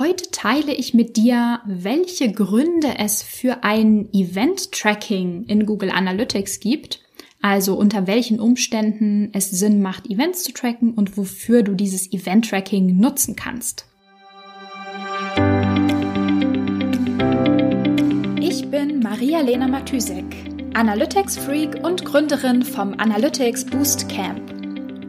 Heute teile ich mit dir, welche Gründe es für ein Event-Tracking in Google Analytics gibt, also unter welchen Umständen es Sinn macht, Events zu tracken und wofür du dieses Event-Tracking nutzen kannst. Ich bin Maria-Lena Matysek, Analytics-Freak und Gründerin vom Analytics Boost Camp.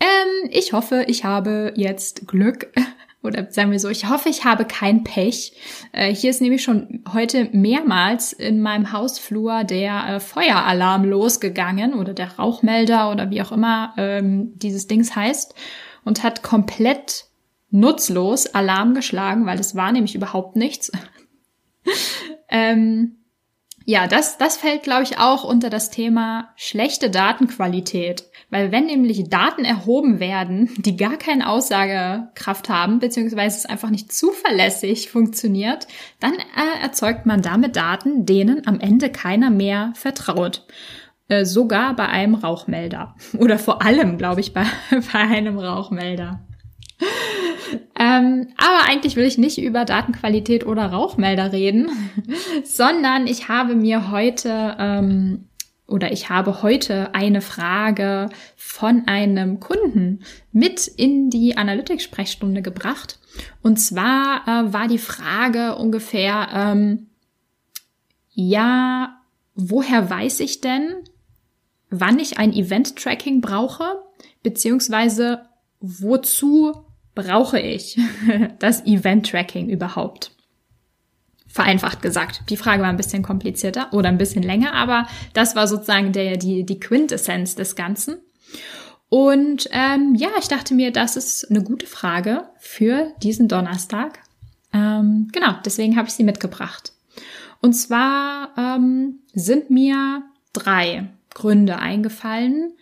Ähm, ich hoffe, ich habe jetzt Glück. Oder sagen wir so, ich hoffe, ich habe kein Pech. Äh, hier ist nämlich schon heute mehrmals in meinem Hausflur der äh, Feueralarm losgegangen oder der Rauchmelder oder wie auch immer ähm, dieses Dings heißt und hat komplett nutzlos Alarm geschlagen, weil es war nämlich überhaupt nichts. ähm, ja, das, das fällt, glaube ich, auch unter das Thema schlechte Datenqualität. Weil wenn nämlich Daten erhoben werden, die gar keine Aussagekraft haben, beziehungsweise es einfach nicht zuverlässig funktioniert, dann äh, erzeugt man damit Daten, denen am Ende keiner mehr vertraut. Äh, sogar bei einem Rauchmelder. Oder vor allem, glaube ich, bei, bei einem Rauchmelder. Ähm, aber eigentlich will ich nicht über Datenqualität oder Rauchmelder reden, sondern ich habe mir heute ähm, oder ich habe heute eine Frage von einem Kunden mit in die Analytics-Sprechstunde gebracht. Und zwar äh, war die Frage ungefähr, ähm, ja, woher weiß ich denn, wann ich ein Event-Tracking brauche, beziehungsweise wozu brauche ich das Event-Tracking überhaupt? Vereinfacht gesagt. Die Frage war ein bisschen komplizierter oder ein bisschen länger, aber das war sozusagen der, die, die Quintessenz des Ganzen. Und ähm, ja, ich dachte mir, das ist eine gute Frage für diesen Donnerstag. Ähm, genau, deswegen habe ich sie mitgebracht. Und zwar ähm, sind mir drei Gründe eingefallen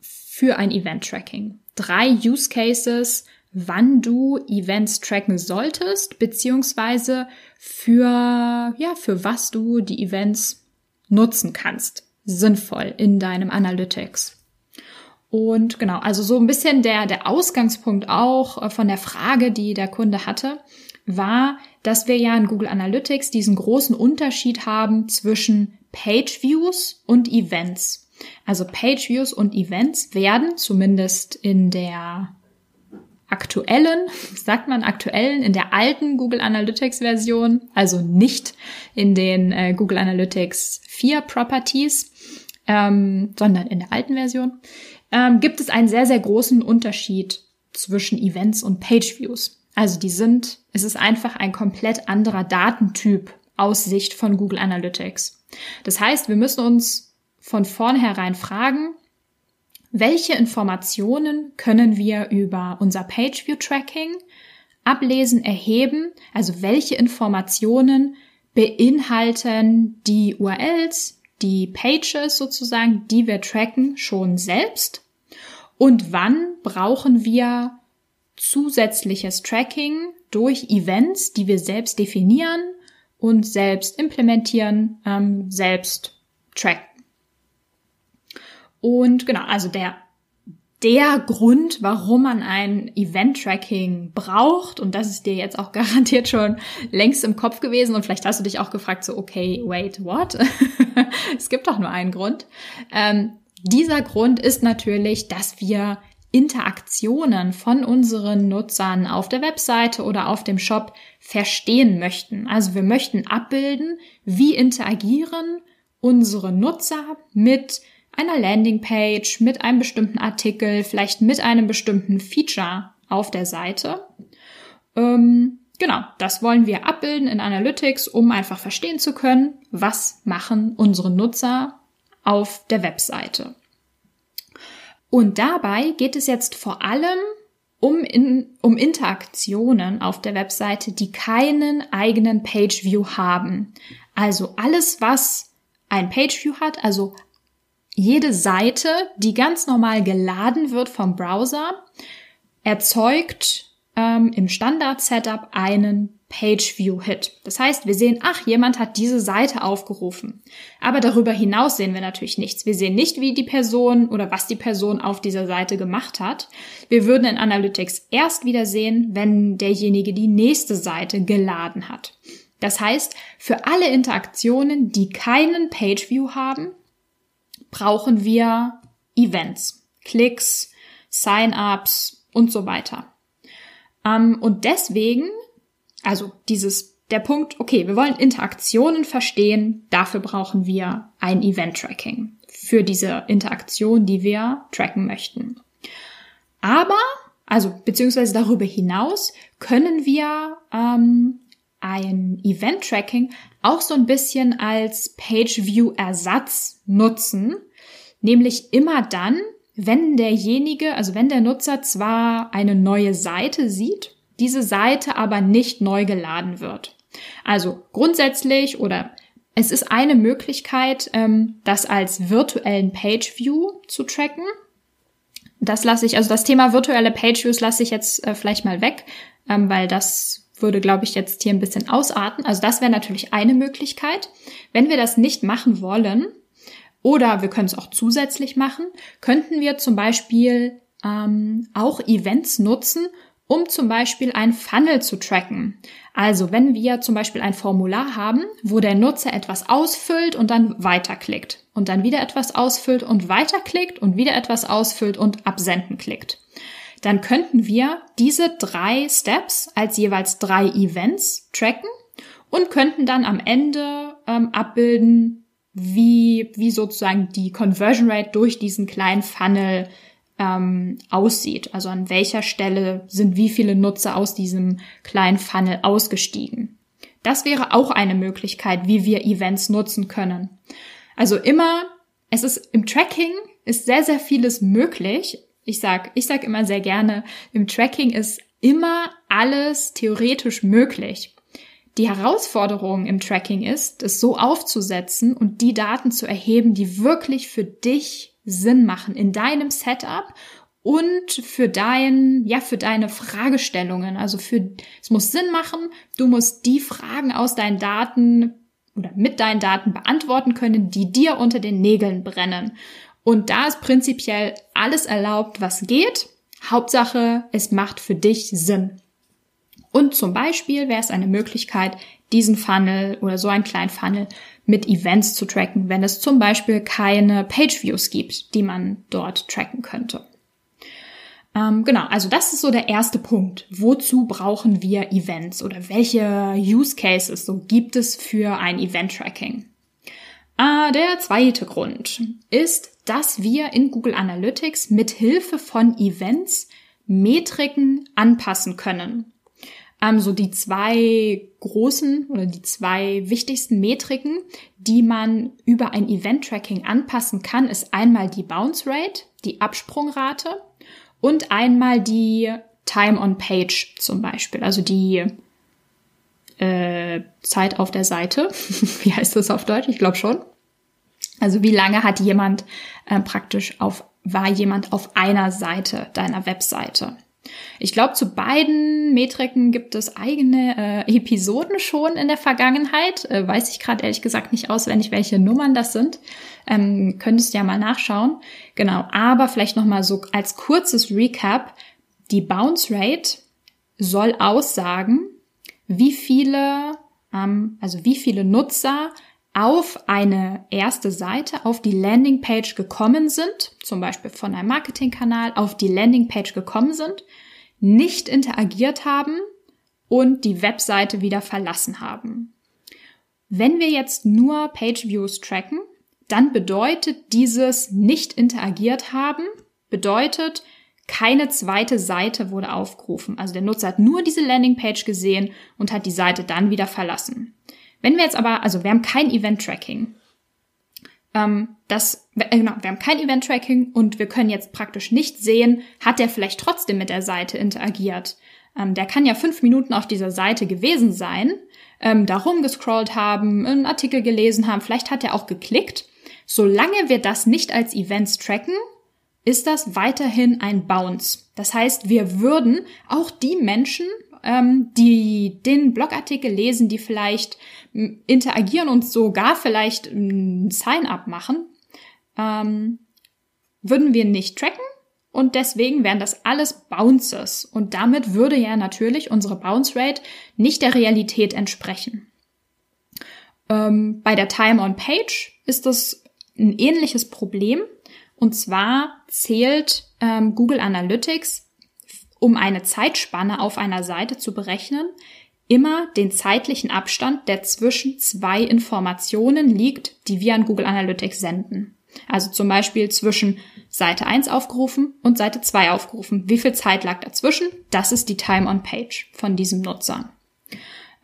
für ein Event-Tracking. Drei Use Cases, wann du Events tracken solltest, beziehungsweise für, ja, für was du die Events nutzen kannst. Sinnvoll in deinem Analytics. Und genau, also so ein bisschen der, der Ausgangspunkt auch äh, von der Frage, die der Kunde hatte, war, dass wir ja in Google Analytics diesen großen Unterschied haben zwischen Page Views und Events. Also Page Views und Events werden zumindest in der aktuellen, sagt man aktuellen, in der alten Google Analytics Version, also nicht in den äh, Google Analytics 4 Properties, ähm, sondern in der alten Version, ähm, gibt es einen sehr, sehr großen Unterschied zwischen Events und Page Views. Also die sind, es ist einfach ein komplett anderer Datentyp aus Sicht von Google Analytics. Das heißt, wir müssen uns von vornherein fragen, welche Informationen können wir über unser Pageview Tracking ablesen, erheben? Also welche Informationen beinhalten die URLs, die Pages sozusagen, die wir tracken, schon selbst? Und wann brauchen wir zusätzliches Tracking durch Events, die wir selbst definieren und selbst implementieren, ähm, selbst tracken? Und genau, also der der Grund, warum man ein Event-Tracking braucht, und das ist dir jetzt auch garantiert schon längst im Kopf gewesen, und vielleicht hast du dich auch gefragt, so, okay, wait, what? es gibt doch nur einen Grund. Ähm, dieser Grund ist natürlich, dass wir Interaktionen von unseren Nutzern auf der Webseite oder auf dem Shop verstehen möchten. Also wir möchten abbilden, wie interagieren unsere Nutzer mit einer Landingpage, mit einem bestimmten Artikel, vielleicht mit einem bestimmten Feature auf der Seite. Ähm, genau, das wollen wir abbilden in Analytics, um einfach verstehen zu können, was machen unsere Nutzer auf der Webseite. Und dabei geht es jetzt vor allem um, in, um Interaktionen auf der Webseite, die keinen eigenen Pageview haben. Also alles, was ein Pageview hat, also jede Seite, die ganz normal geladen wird vom Browser, erzeugt ähm, im Standard-Setup einen Page-View-Hit. Das heißt, wir sehen, ach, jemand hat diese Seite aufgerufen. Aber darüber hinaus sehen wir natürlich nichts. Wir sehen nicht, wie die Person oder was die Person auf dieser Seite gemacht hat. Wir würden in Analytics erst wieder sehen, wenn derjenige die nächste Seite geladen hat. Das heißt, für alle Interaktionen, die keinen Page-View haben, brauchen wir Events, Klicks, Sign-ups und so weiter. Ähm, und deswegen, also dieses, der Punkt, okay, wir wollen Interaktionen verstehen, dafür brauchen wir ein Event-Tracking für diese Interaktion, die wir tracken möchten. Aber, also beziehungsweise darüber hinaus, können wir ähm, ein Event-Tracking auch so ein bisschen als Page-View-Ersatz nutzen, nämlich immer dann, wenn derjenige, also wenn der Nutzer zwar eine neue Seite sieht, diese Seite aber nicht neu geladen wird. Also grundsätzlich oder es ist eine Möglichkeit, ähm, das als virtuellen Page View zu tracken. Das lasse ich, also das Thema virtuelle Page Views lasse ich jetzt äh, vielleicht mal weg, ähm, weil das würde, glaube ich, jetzt hier ein bisschen ausarten. Also das wäre natürlich eine Möglichkeit. Wenn wir das nicht machen wollen, oder wir können es auch zusätzlich machen, könnten wir zum Beispiel ähm, auch Events nutzen, um zum Beispiel ein Funnel zu tracken. Also wenn wir zum Beispiel ein Formular haben, wo der Nutzer etwas ausfüllt und dann weiterklickt und dann wieder etwas ausfüllt und weiterklickt und wieder etwas ausfüllt und absenden klickt, dann könnten wir diese drei Steps als jeweils drei Events tracken und könnten dann am Ende ähm, abbilden, wie, wie sozusagen die Conversion Rate durch diesen kleinen Funnel ähm, aussieht. Also an welcher Stelle sind wie viele Nutzer aus diesem kleinen Funnel ausgestiegen. Das wäre auch eine Möglichkeit, wie wir Events nutzen können. Also immer, es ist im Tracking ist sehr, sehr vieles möglich. Ich sag, ich sag immer sehr gerne, im Tracking ist immer alles theoretisch möglich. Die Herausforderung im Tracking ist, es so aufzusetzen und die Daten zu erheben, die wirklich für dich Sinn machen in deinem Setup und für dein, ja, für deine Fragestellungen. Also für, es muss Sinn machen. Du musst die Fragen aus deinen Daten oder mit deinen Daten beantworten können, die dir unter den Nägeln brennen. Und da ist prinzipiell alles erlaubt, was geht. Hauptsache, es macht für dich Sinn. Und zum Beispiel wäre es eine Möglichkeit, diesen Funnel oder so einen kleinen Funnel mit Events zu tracken, wenn es zum Beispiel keine Page-Views gibt, die man dort tracken könnte. Ähm, genau, also das ist so der erste Punkt. Wozu brauchen wir Events oder welche Use Cases so gibt es für ein Event-Tracking? Äh, der zweite Grund ist, dass wir in Google Analytics mit Hilfe von Events Metriken anpassen können ähm, so die zwei großen oder die zwei wichtigsten Metriken, die man über ein Event-Tracking anpassen kann, ist einmal die Bounce Rate, die Absprungrate und einmal die Time on Page zum Beispiel, also die äh, Zeit auf der Seite. wie heißt das auf Deutsch? Ich glaube schon. Also wie lange hat jemand äh, praktisch auf, war jemand auf einer Seite deiner Webseite? Ich glaube, zu beiden Metriken gibt es eigene äh, Episoden schon in der Vergangenheit. Äh, weiß ich gerade ehrlich gesagt nicht auswendig, welche Nummern das sind. Ähm, könntest ja mal nachschauen. Genau, aber vielleicht noch mal so als kurzes Recap. Die Bounce Rate soll aussagen, wie viele, ähm, also wie viele Nutzer auf eine erste Seite, auf die Landingpage gekommen sind, zum Beispiel von einem Marketingkanal auf die Landingpage gekommen sind, nicht interagiert haben und die Webseite wieder verlassen haben. Wenn wir jetzt nur Page Views tracken, dann bedeutet dieses nicht interagiert haben, bedeutet, keine zweite Seite wurde aufgerufen. Also der Nutzer hat nur diese Landingpage gesehen und hat die Seite dann wieder verlassen. Wenn wir jetzt aber, also wir haben kein Event-Tracking. ähm, dass, äh, genau, wir haben kein Event-Tracking und wir können jetzt praktisch nicht sehen, hat der vielleicht trotzdem mit der Seite interagiert. Ähm, der kann ja fünf Minuten auf dieser Seite gewesen sein, ähm, da rumgescrollt haben, einen Artikel gelesen haben, vielleicht hat er auch geklickt. Solange wir das nicht als Events tracken, ist das weiterhin ein Bounce. Das heißt, wir würden auch die Menschen, ähm, die den Blogartikel lesen, die vielleicht interagieren und sogar vielleicht ein Sign-up machen, ähm, würden wir nicht tracken und deswegen wären das alles Bounces und damit würde ja natürlich unsere Bounce Rate nicht der Realität entsprechen. Ähm, bei der Time on Page ist das ein ähnliches Problem. Und zwar zählt ähm, Google Analytics, um eine Zeitspanne auf einer Seite zu berechnen, immer den zeitlichen Abstand, der zwischen zwei Informationen liegt, die wir an Google Analytics senden. Also zum Beispiel zwischen Seite 1 aufgerufen und Seite 2 aufgerufen. Wie viel Zeit lag dazwischen? Das ist die Time on Page von diesem Nutzer.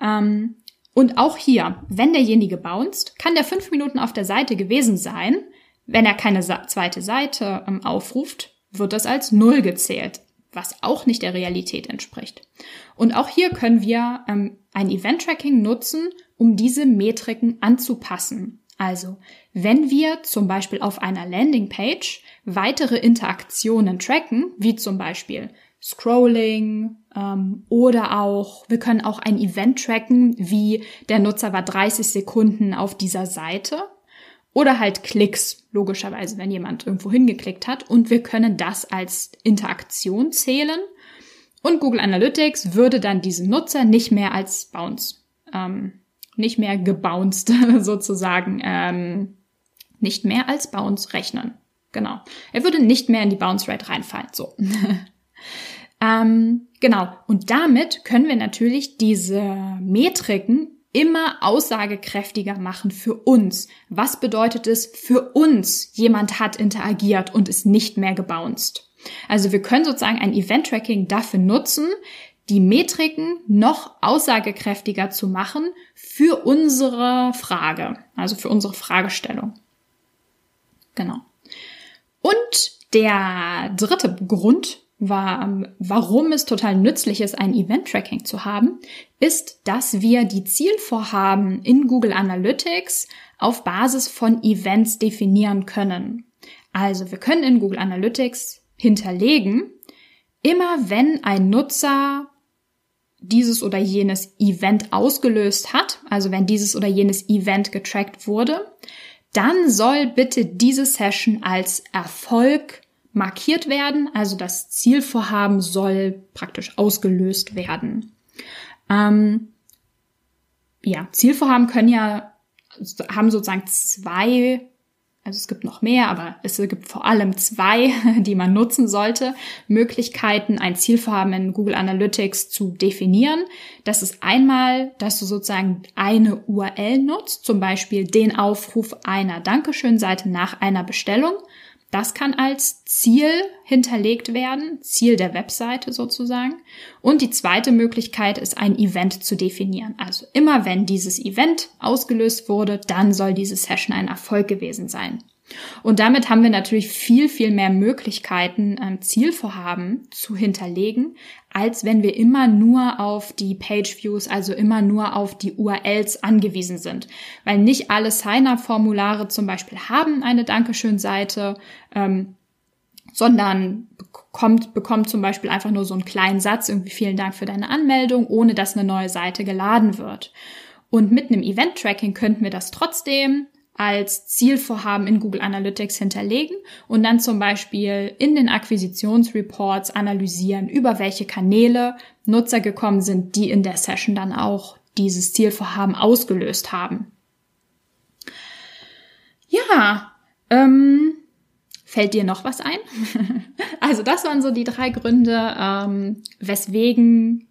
Ähm, und auch hier, wenn derjenige bounced, kann der fünf Minuten auf der Seite gewesen sein. Wenn er keine zweite Seite ähm, aufruft, wird das als Null gezählt, was auch nicht der Realität entspricht. Und auch hier können wir ähm, ein Event-Tracking nutzen, um diese Metriken anzupassen. Also, wenn wir zum Beispiel auf einer Landingpage weitere Interaktionen tracken, wie zum Beispiel Scrolling ähm, oder auch, wir können auch ein Event tracken, wie der Nutzer war 30 Sekunden auf dieser Seite oder halt Klicks, logischerweise, wenn jemand irgendwo hingeklickt hat und wir können das als Interaktion zählen und Google Analytics würde dann diesen Nutzer nicht mehr als Bounce, ähm, nicht mehr gebounced sozusagen, ähm, nicht mehr als Bounce rechnen. Genau. Er würde nicht mehr in die Bounce Rate reinfallen. So. ähm, genau. Und damit können wir natürlich diese Metriken immer aussagekräftiger machen für uns. Was bedeutet es für uns? Jemand hat interagiert und ist nicht mehr gebounced. Also wir können sozusagen ein Event-Tracking dafür nutzen, die Metriken noch aussagekräftiger zu machen für unsere Frage, also für unsere Fragestellung. Genau. Und der dritte Grund, war, ähm, warum es total nützlich ist, ein Event-Tracking zu haben, ist, dass wir die Zielvorhaben in Google Analytics auf Basis von Events definieren können. Also wir können in Google Analytics hinterlegen, immer wenn ein Nutzer dieses oder jenes Event ausgelöst hat, also wenn dieses oder jenes Event getrackt wurde, dann soll bitte diese Session als Erfolg markiert werden. Also das Zielvorhaben soll praktisch ausgelöst werden. Ähm, ja, Zielvorhaben können ja, haben sozusagen zwei also es gibt noch mehr, aber es gibt vor allem zwei, die man nutzen sollte, Möglichkeiten, ein Zielvorhaben in Google Analytics zu definieren. Das ist einmal, dass du sozusagen eine URL nutzt, zum Beispiel den Aufruf einer Dankeschön-Seite nach einer Bestellung. Das kann als Ziel hinterlegt werden, Ziel der Webseite sozusagen. Und die zweite Möglichkeit ist, ein Event zu definieren. Also immer wenn dieses Event ausgelöst wurde, dann soll diese Session ein Erfolg gewesen sein. Und damit haben wir natürlich viel, viel mehr Möglichkeiten, ähm, Zielvorhaben zu hinterlegen, als wenn wir immer nur auf die Page Views, also immer nur auf die URLs angewiesen sind. Weil nicht alle Sign-up-Formulare zum Beispiel haben eine Dankeschön-Seite, ähm, sondern bekommt, bekommt zum Beispiel einfach nur so einen kleinen Satz, irgendwie vielen Dank für deine Anmeldung, ohne dass eine neue Seite geladen wird. Und mit einem Event-Tracking könnten wir das trotzdem als Zielvorhaben in Google Analytics hinterlegen und dann zum Beispiel in den Akquisitionsreports analysieren, über welche Kanäle Nutzer gekommen sind, die in der Session dann auch dieses Zielvorhaben ausgelöst haben. Ja, ähm, fällt dir noch was ein? also das waren so die drei Gründe, ähm, weswegen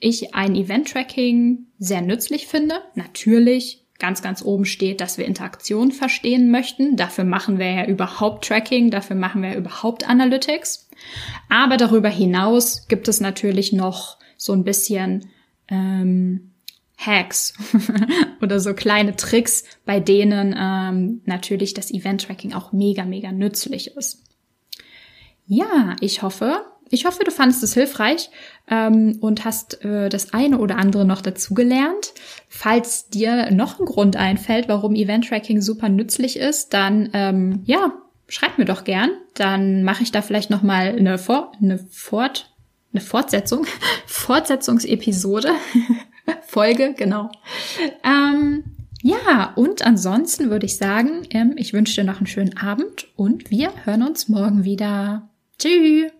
ich ein Event-Tracking sehr nützlich finde. Natürlich ganz, ganz oben steht, dass wir Interaktion verstehen möchten. Dafür machen wir ja überhaupt Tracking, dafür machen wir überhaupt Analytics. Aber darüber hinaus gibt es natürlich noch so ein bisschen ähm, Hacks oder so kleine Tricks, bei denen ähm, natürlich das Event-Tracking auch mega, mega nützlich ist. Ja, ich hoffe, ich hoffe, du fandest es hilfreich ähm, und hast äh, das eine oder andere noch dazugelernt. Falls dir noch ein Grund einfällt, warum Event-Tracking super nützlich ist, dann ähm, ja, schreib mir doch gern. Dann mache ich da vielleicht noch mal eine, Vor eine Fort eine Fortsetzung, Fortsetzungsepisode, Folge, genau. Ähm, ja, und ansonsten würde ich sagen, ich wünsche dir noch einen schönen Abend und wir hören uns morgen wieder. Tschüss!